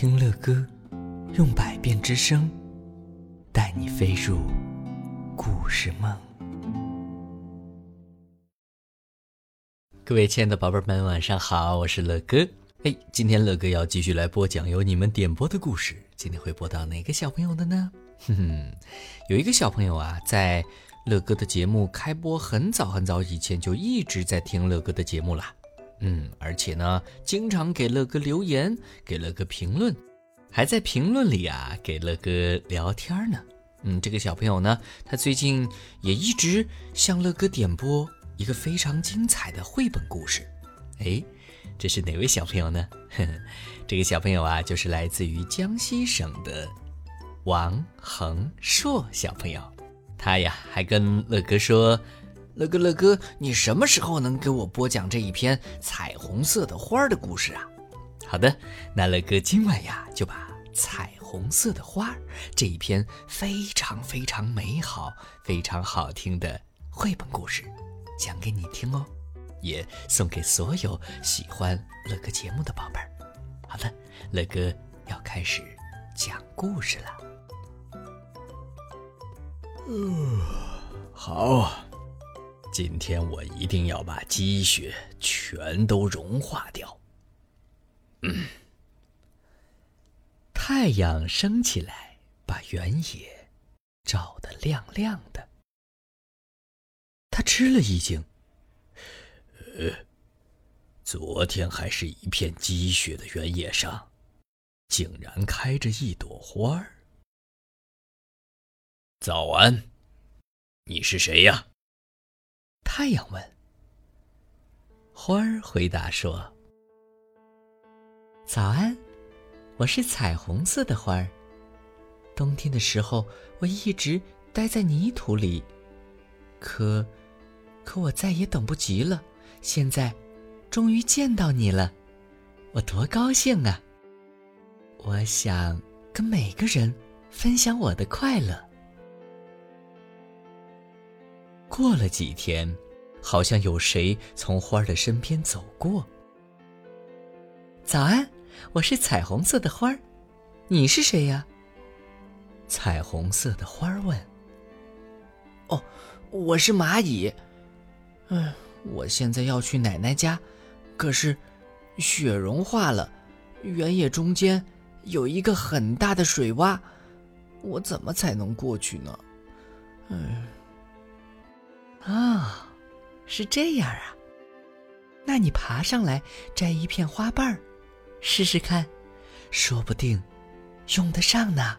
听乐歌，用百变之声带你飞入故事梦。各位亲爱的宝贝们，晚上好，我是乐哥。哎，今天乐哥要继续来播讲由你们点播的故事。今天会播到哪个小朋友的呢？哼哼，有一个小朋友啊，在乐哥的节目开播很早很早以前就一直在听乐哥的节目啦。嗯，而且呢，经常给乐哥留言，给乐哥评论，还在评论里啊给乐哥聊天呢。嗯，这个小朋友呢，他最近也一直向乐哥点播一个非常精彩的绘本故事。哎，这是哪位小朋友呢？呵呵，这个小朋友啊，就是来自于江西省的王恒硕小朋友。他呀，还跟乐哥说。乐哥，乐哥，你什么时候能给我播讲这一篇彩虹色的花的故事啊？好的，那乐哥今晚呀就把彩虹色的花这一篇非常非常美好、非常好听的绘本故事讲给你听哦，也送给所有喜欢乐哥节目的宝贝儿。好的，乐哥要开始讲故事了。嗯，好。今天我一定要把积雪全都融化掉。嗯，太阳升起来，把原野照得亮亮的。他吃了一惊，呃，昨天还是一片积雪的原野上，竟然开着一朵花儿。早安，你是谁呀？太阳问：“花儿回答说：‘早安，我是彩虹色的花儿。冬天的时候，我一直待在泥土里，可，可我再也等不及了。现在，终于见到你了，我多高兴啊！我想跟每个人分享我的快乐。’过了几天，好像有谁从花儿的身边走过。早安，我是彩虹色的花儿，你是谁呀？彩虹色的花儿问。哦，我是蚂蚁。嗯，我现在要去奶奶家，可是雪融化了，原野中间有一个很大的水洼，我怎么才能过去呢？嗯。啊，是这样啊。那你爬上来摘一片花瓣儿，试试看，说不定用得上呢。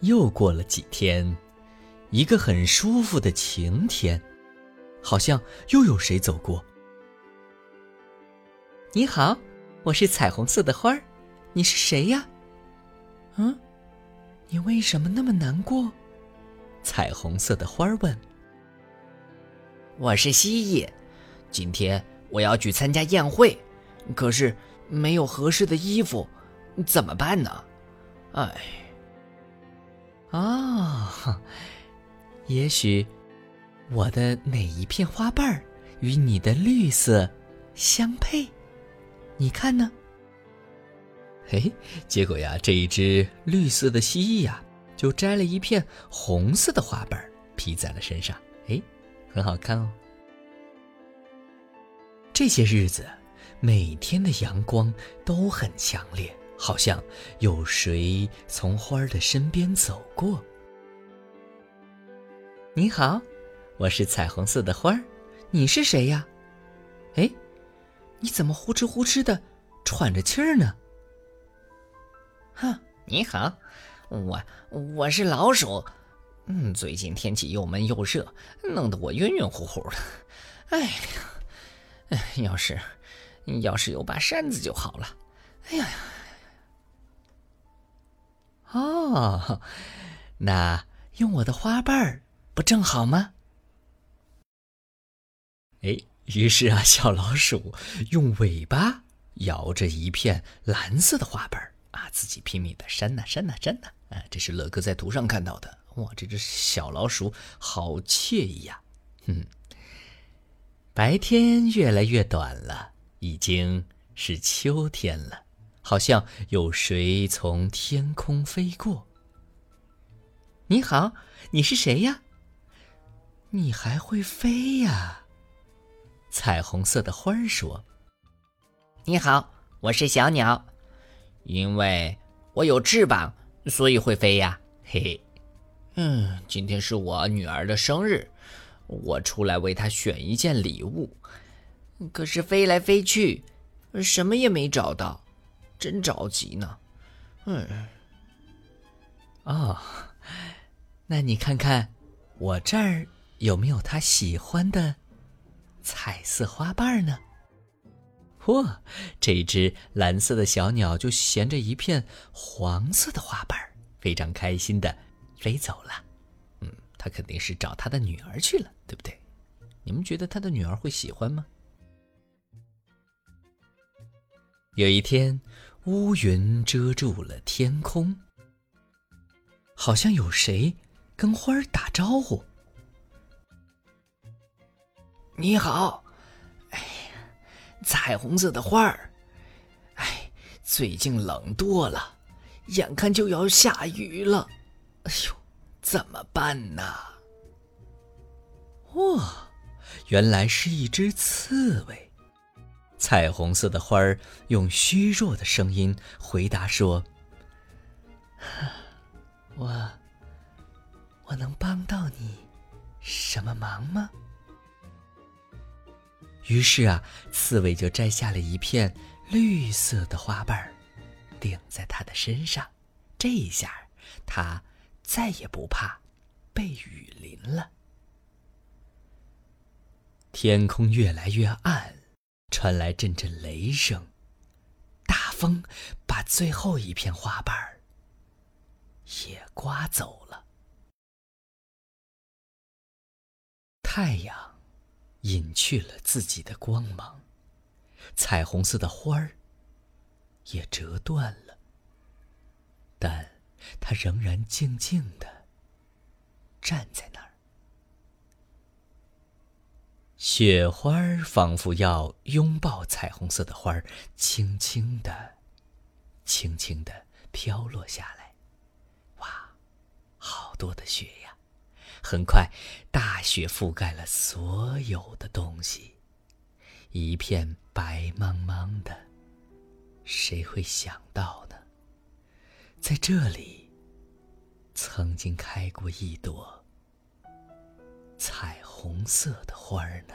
又过了几天，一个很舒服的晴天，好像又有谁走过。你好，我是彩虹色的花儿，你是谁呀？嗯，你为什么那么难过？彩虹色的花问：“我是蜥蜴，今天我要去参加宴会，可是没有合适的衣服，怎么办呢？哎，啊，也许我的哪一片花瓣与你的绿色相配？你看呢？嘿，结果呀，这一只绿色的蜥蜴呀。”就摘了一片红色的花瓣披在了身上，哎，很好看哦。这些日子，每天的阳光都很强烈，好像有谁从花儿的身边走过。你好，我是彩虹色的花儿，你是谁呀？哎，你怎么呼哧呼哧的喘着气儿呢？哼，你好。我我是老鼠，嗯，最近天气又闷又热，弄得我晕晕乎乎的。哎呀，要是要是有把扇子就好了。哎呀呀！哦，那用我的花瓣不正好吗？哎，于是啊，小老鼠用尾巴摇着一片蓝色的花瓣啊，自己拼命的扇呐扇呐扇呐。哎，这是乐哥在图上看到的。哇，这只小老鼠好惬意呀！哼，白天越来越短了，已经是秋天了，好像有谁从天空飞过。你好，你是谁呀？你还会飞呀？彩虹色的花儿说：“你好，我是小鸟，因为我有翅膀，所以会飞呀。”嘿嘿。嗯，今天是我女儿的生日，我出来为她选一件礼物，可是飞来飞去，什么也没找到，真着急呢。嗯，哦，那你看看我这儿有没有她喜欢的彩色花瓣呢？嚯，这只蓝色的小鸟就衔着一片黄色的花瓣，非常开心的。飞走了，嗯，它肯定是找它的女儿去了，对不对？你们觉得它的女儿会喜欢吗？有一天，乌云遮住了天空，好像有谁跟花儿打招呼：“你好，彩虹色的花儿，哎，最近冷多了，眼看就要下雨了。”哎呦，怎么办呢？哇，原来是一只刺猬。彩虹色的花儿用虚弱的声音回答说：“我，我能帮到你什么忙吗？”于是啊，刺猬就摘下了一片绿色的花瓣，顶在他的身上。这一下，他。再也不怕被雨淋了。天空越来越暗，传来阵阵雷声，大风把最后一片花瓣儿也刮走了。太阳隐去了自己的光芒，彩虹色的花儿也折断了，但。他仍然静静的站在那儿，雪花仿佛要拥抱彩虹色的花儿，轻轻的、轻轻的飘落下来。哇，好多的雪呀！很快，大雪覆盖了所有的东西，一片白茫茫的。谁会想到呢？在这里，曾经开过一朵彩虹色的花儿呢。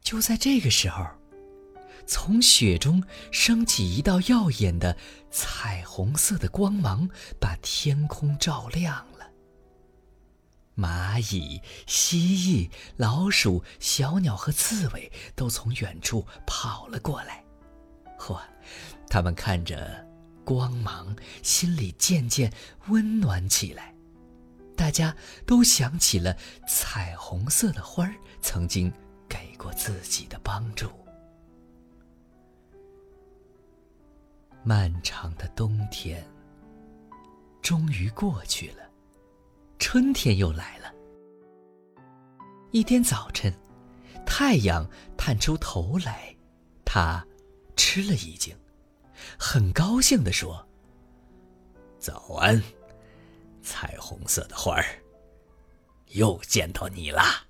就在这个时候，从雪中升起一道耀眼的彩虹色的光芒，把天空照亮了。蚂蚁、蜥蜴、老鼠、小鸟和刺猬都从远处跑了过来。嚯，他们看着光芒，心里渐渐温暖起来。大家都想起了彩虹色的花儿曾经给过自己的帮助。漫长的冬天终于过去了。春天又来了。一天早晨，太阳探出头来，他吃了一惊，很高兴地说：“早安，彩虹色的花儿，又见到你啦！”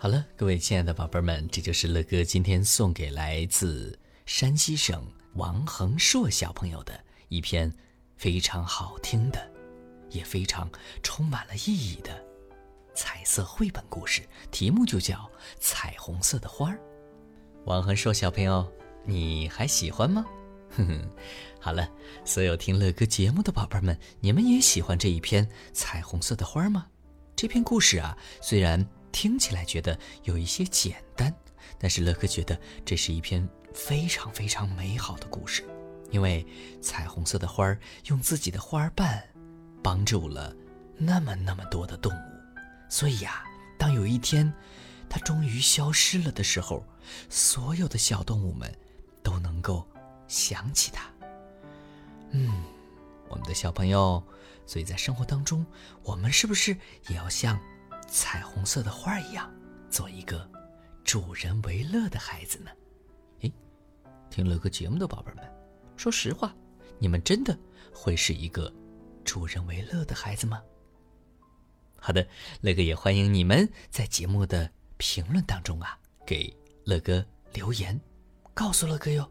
好了，各位亲爱的宝贝们，这就是乐哥今天送给来自山西省王恒硕小朋友的一篇。非常好听的，也非常充满了意义的彩色绘本故事，题目就叫《彩虹色的花儿》。王恒硕小朋友，你还喜欢吗？哼哼，好了，所有听乐哥节目的宝贝们，你们也喜欢这一篇彩虹色的花吗？这篇故事啊，虽然听起来觉得有一些简单，但是乐哥觉得这是一篇非常非常美好的故事。因为彩虹色的花儿用自己的花瓣帮助了那么那么多的动物，所以呀，当有一天它终于消失了的时候，所有的小动物们都能够想起它。嗯，我们的小朋友。所以在生活当中，我们是不是也要像彩虹色的花一样，做一个助人为乐的孩子呢？诶，听乐哥节目的宝贝们，说实话，你们真的会是一个助人为乐的孩子吗？好的，乐哥也欢迎你们在节目的评论当中啊，给乐哥留言，告诉乐哥哟。